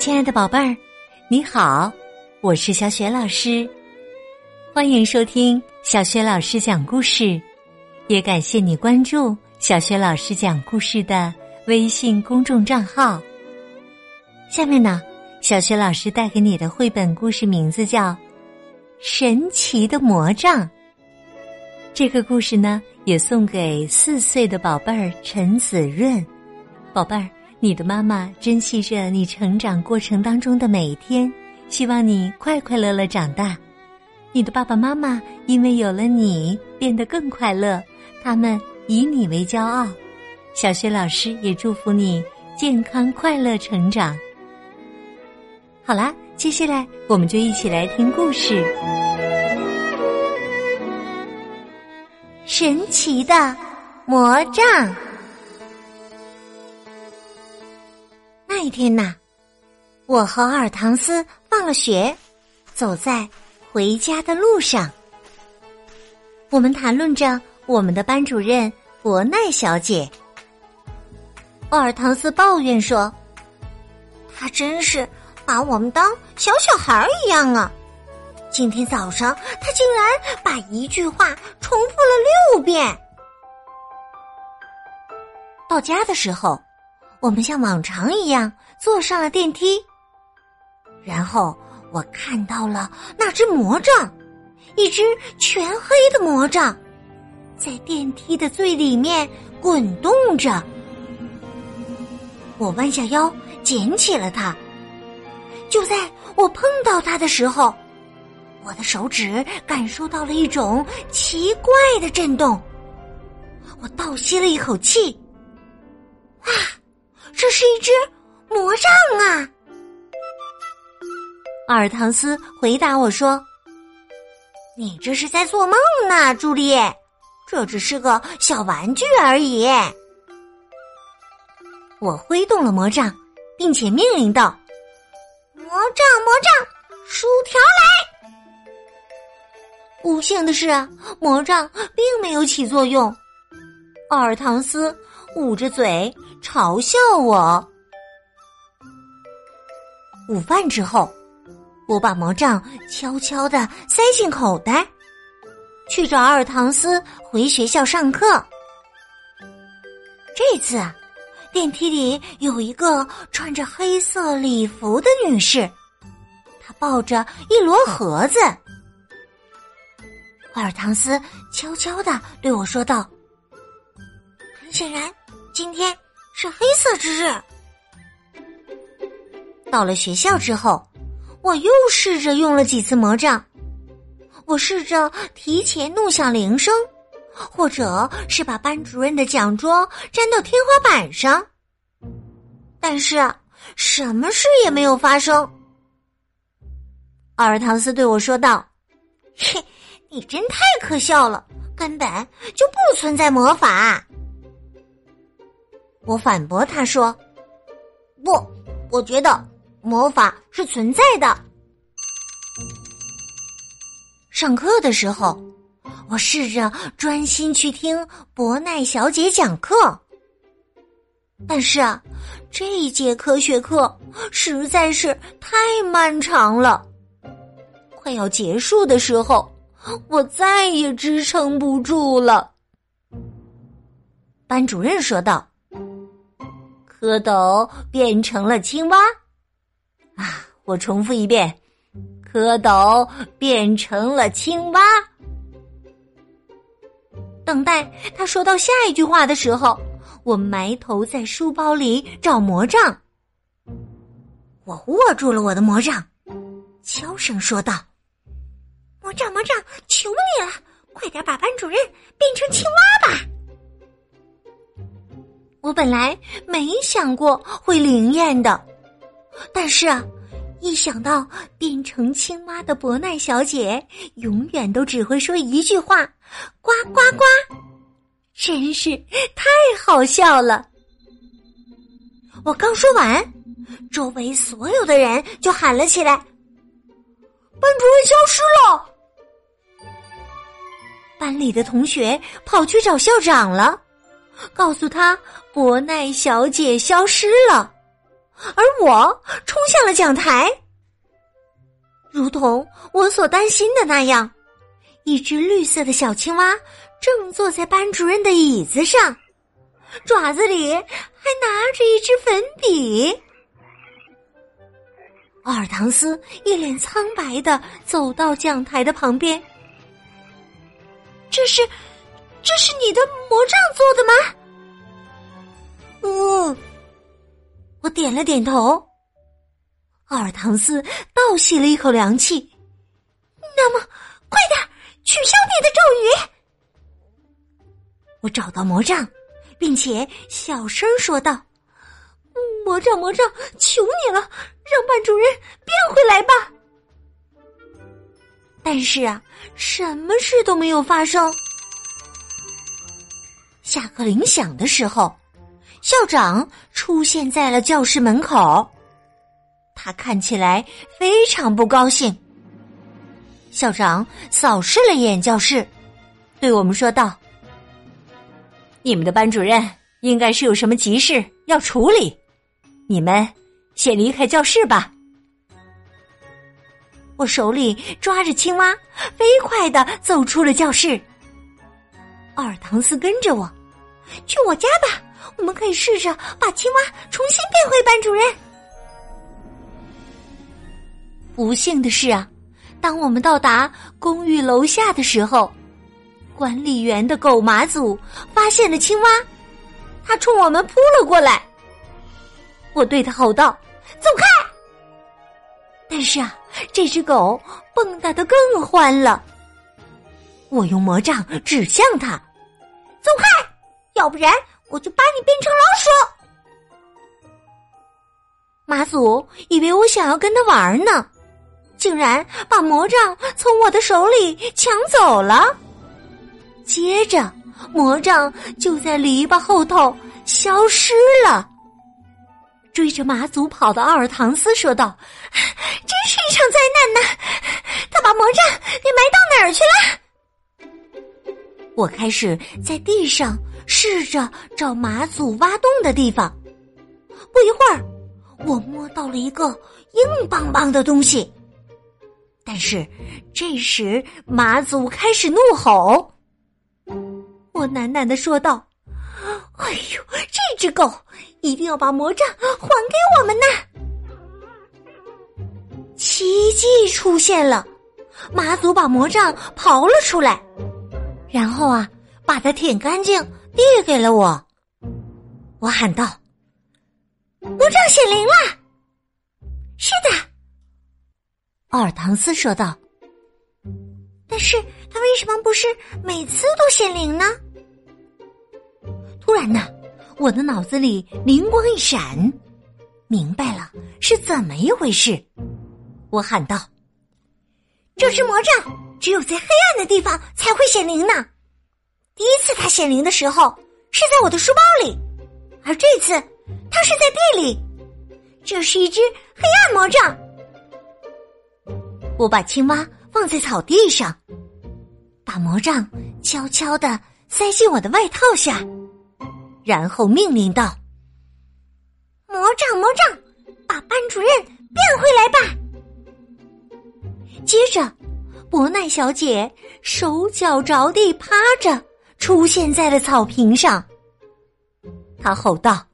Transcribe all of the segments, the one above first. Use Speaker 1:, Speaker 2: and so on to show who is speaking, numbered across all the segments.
Speaker 1: 亲爱的宝贝儿，你好，我是小雪老师，欢迎收听小雪老师讲故事，也感谢你关注小雪老师讲故事的微信公众账号。下面呢，小雪老师带给你的绘本故事名字叫《神奇的魔杖》。这个故事呢，也送给四岁的宝贝儿陈子润，宝贝儿。你的妈妈珍惜着你成长过程当中的每一天，希望你快快乐乐长大。你的爸爸妈妈因为有了你变得更快乐，他们以你为骄傲。小学老师也祝福你健康快乐成长。好啦，接下来我们就一起来听故事：神奇的魔杖。那天呐，我和奥尔唐斯放了学，走在回家的路上。我们谈论着我们的班主任伯奈小姐。奥尔唐斯抱怨说：“
Speaker 2: 他真是把我们当小小孩儿一样啊！今天早上他竟然把一句话重复了六遍。”
Speaker 1: 到家的时候。我们像往常一样坐上了电梯，然后我看到了那只魔杖，一只全黑的魔杖，在电梯的最里面滚动着。我弯下腰捡起了它，就在我碰到它的时候，我的手指感受到了一种奇怪的震动，我倒吸了一口气，啊！
Speaker 2: 这是一只魔杖啊！
Speaker 1: 阿尔唐斯回答我说：“
Speaker 2: 你这是在做梦呢，朱莉，这只是个小玩具而已。”
Speaker 1: 我挥动了魔杖，并且命令道：“
Speaker 2: 魔杖，魔杖，薯条来！”
Speaker 1: 不幸的是，魔杖并没有起作用。奥尔唐斯捂着嘴。嘲笑我。午饭之后，我把魔杖悄悄的塞进口袋，去找阿尔唐斯回学校上课。这次，电梯里有一个穿着黑色礼服的女士，她抱着一摞盒子。阿尔唐斯悄悄的对我说道：“
Speaker 2: 很显然，今天。”是黑色之日。
Speaker 1: 到了学校之后，我又试着用了几次魔杖。我试着提前弄响铃声，或者是把班主任的奖状粘到天花板上，但是什么事也没有发生。阿尔唐斯对我说道：“
Speaker 2: 嘿，你真太可笑了，根本就不存在魔法。”
Speaker 1: 我反驳他说：“
Speaker 2: 不，我觉得魔法是存在的。”
Speaker 1: 上课的时候，我试着专心去听伯奈小姐讲课，但是啊，这一节科学课实在是太漫长了。快要结束的时候，我再也支撑不住了。班主任说道。蝌蚪变成了青蛙，啊！我重复一遍：蝌蚪变成了青蛙。等待他说到下一句话的时候，我埋头在书包里找魔杖。我握住了我的魔杖，悄声说道：“
Speaker 2: 魔杖，魔杖，求你了，快点把班主任变成青蛙吧！”
Speaker 1: 我本来没想过会灵验的，但是啊，一想到变成青蛙的伯奈小姐永远都只会说一句话“呱呱呱”，真是太好笑了。我刚说完，周围所有的人就喊了起来：“
Speaker 2: 班主任消失了！”
Speaker 1: 班里的同学跑去找校长了。告诉他，伯奈小姐消失了。
Speaker 2: 而我冲向了讲台。如同我所担心的那样，一只绿色的小青蛙正坐在班主任的椅子上，爪子里还拿着一支粉笔。奥尔唐斯一脸苍白的走到讲台的旁边。这是，这是你的魔杖做的吗？嗯，我点了点头。奥尔唐斯倒吸了一口凉气。那么，快点取消你的咒语！我找到魔杖，并且小声说道：“魔杖，魔杖，求你了，让班主任变回来吧。”但是啊，什么事都没有发生。下课铃响的时候，校长出现在了教室门口。他看起来非常不高兴。校长扫视了一眼教室，对我们说道：“你们的班主任应该是有什么急事要处理，你们先离开教室吧。”我手里抓着青蛙，飞快的走出了教室。奥尔唐斯跟着我，去我家吧。我们可以试着把青蛙重新变回班主任。不幸的是啊，当我们到达公寓楼下的时候，管理员的狗马祖发现了青蛙，他冲我们扑了过来。我对他吼道：“走开！”但是啊。这只狗蹦跶的更欢了。我用魔杖指向它，走开，要不然我就把你变成老鼠。马祖以为我想要跟他玩呢，竟然把魔杖从我的手里抢走了。接着，魔杖就在篱笆后头消失了。追着马祖跑的奥尔唐斯说道。真是一场灾难呐！他把魔杖给埋到哪儿去了？我开始在地上试着找马祖挖洞的地方。不一会儿，我摸到了一个硬邦邦的东西。但是这时马祖开始怒吼。我喃喃的说道：“哎呦，这只狗一定要把魔杖还给我们呐！”奇迹出现了，马祖把魔杖刨了出来，然后啊，把它舔干净，递给了我。我喊道：“魔杖显灵了！”是的，奥尔唐斯说道。但是他为什么不是每次都显灵呢？突然呢，我的脑子里灵光一闪，明白了是怎么一回事。我喊道：“这只魔杖只有在黑暗的地方才会显灵呢。第一次它显灵的时候是在我的书包里，而这次它是在地里。这是一只黑暗魔杖。”我把青蛙放在草地上，把魔杖悄悄的塞进我的外套下，然后命令道：“魔杖，魔杖，把班主任变回来吧！”接着，伯奈小姐手脚着地趴着，出现在了草坪上。她吼道：“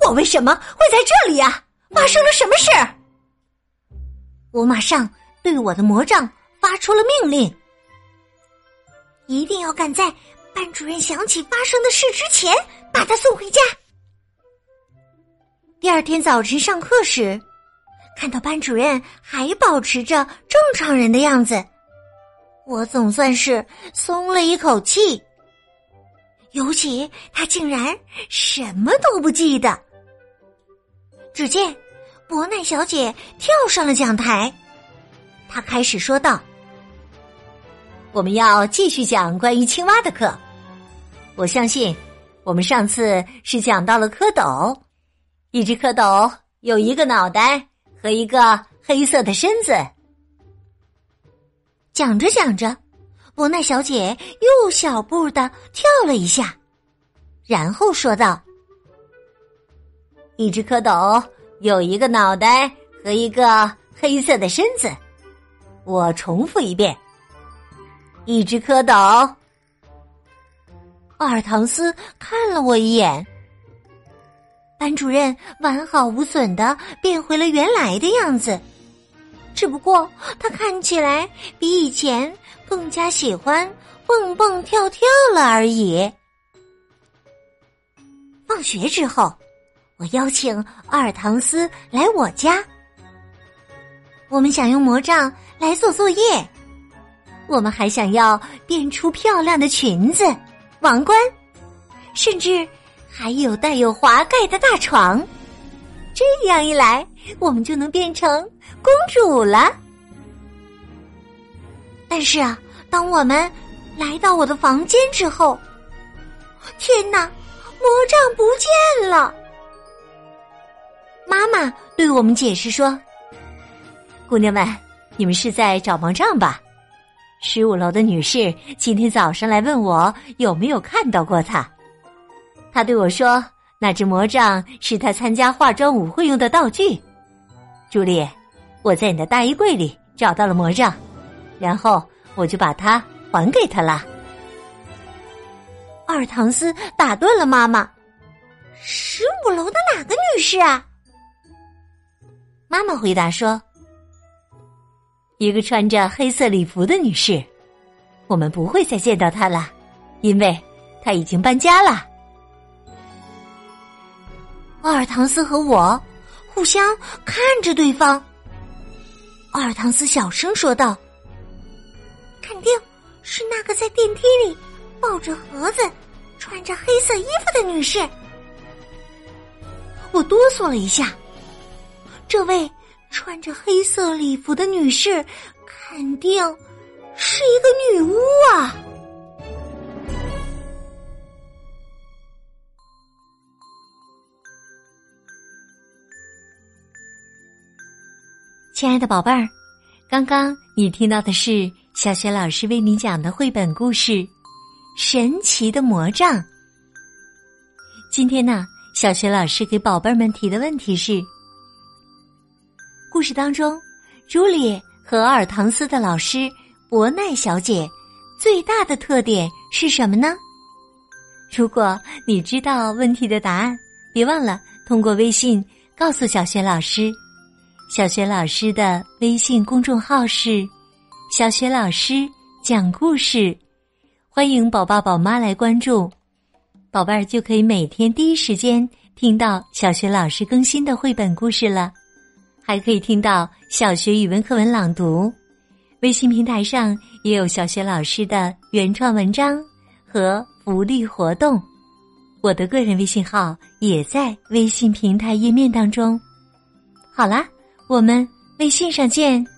Speaker 2: 我为什么会在这里呀？发生了什么事？”我马上对我的魔杖发出了命令：“一定要赶在班主任想起发生的事之前，把他送回家。”第二天早晨上课时。看到班主任还保持着正常人的样子，我总算是松了一口气。尤其他竟然什么都不记得。只见伯奈小姐跳上了讲台，她开始说道：“我们要继续讲关于青蛙的课。我相信，我们上次是讲到了蝌蚪，一只蝌蚪有一个脑袋。”和一个黑色的身子。讲着讲着，伯奈小姐又小步的跳了一下，然后说道：“一只蝌蚪有一个脑袋和一个黑色的身子。我重复一遍：一只蝌蚪。
Speaker 1: 奥尔唐斯看了我一眼。班主任完好无损的变回了原来的样子，只不过他看起来比以前更加喜欢蹦蹦跳跳了而已。放学之后，我邀请阿尔唐斯来我家，我们想用魔杖来做作业，我们还想要变出漂亮的裙子、王冠，甚至。还有带有滑盖的大床，这样一来，我们就能变成公主了。但是啊，当我们来到我的房间之后，天哪，魔杖不见了！妈妈对我们解释说：“
Speaker 2: 姑娘们，你们是在找魔杖吧？十五楼的女士今天早上来问我有没有看到过它。”他对我说：“那只魔杖是他参加化妆舞会用的道具。”朱莉，我在你的大衣柜里找到了魔杖，然后我就把它还给他了。
Speaker 1: 阿尔唐斯打断了妈妈：“十五楼的哪个女士啊？”
Speaker 2: 妈妈回答说：“一个穿着黑色礼服的女士，我们不会再见到她了，因为她已经搬家了。”
Speaker 1: 奥尔唐斯和我互相看着对方。奥尔唐斯小声说道：“肯定是那个在电梯里抱着盒子、穿着黑色衣服的女士。”我哆嗦了一下。这位穿着黑色礼服的女士肯定是一个女巫啊！亲爱的宝贝儿，刚刚你听到的是小雪老师为你讲的绘本故事《神奇的魔杖》。今天呢，小雪老师给宝贝们提的问题是：故事当中，朱莉和阿尔唐斯的老师伯奈小姐最大的特点是什么呢？如果你知道问题的答案，别忘了通过微信告诉小雪老师。小学老师的微信公众号是“小学老师讲故事”，欢迎宝宝宝妈来关注，宝贝儿就可以每天第一时间听到小学老师更新的绘本故事了，还可以听到小学语文课文朗读。微信平台上也有小学老师的原创文章和福利活动，我的个人微信号也在微信平台页面当中。好啦。我们微信上见。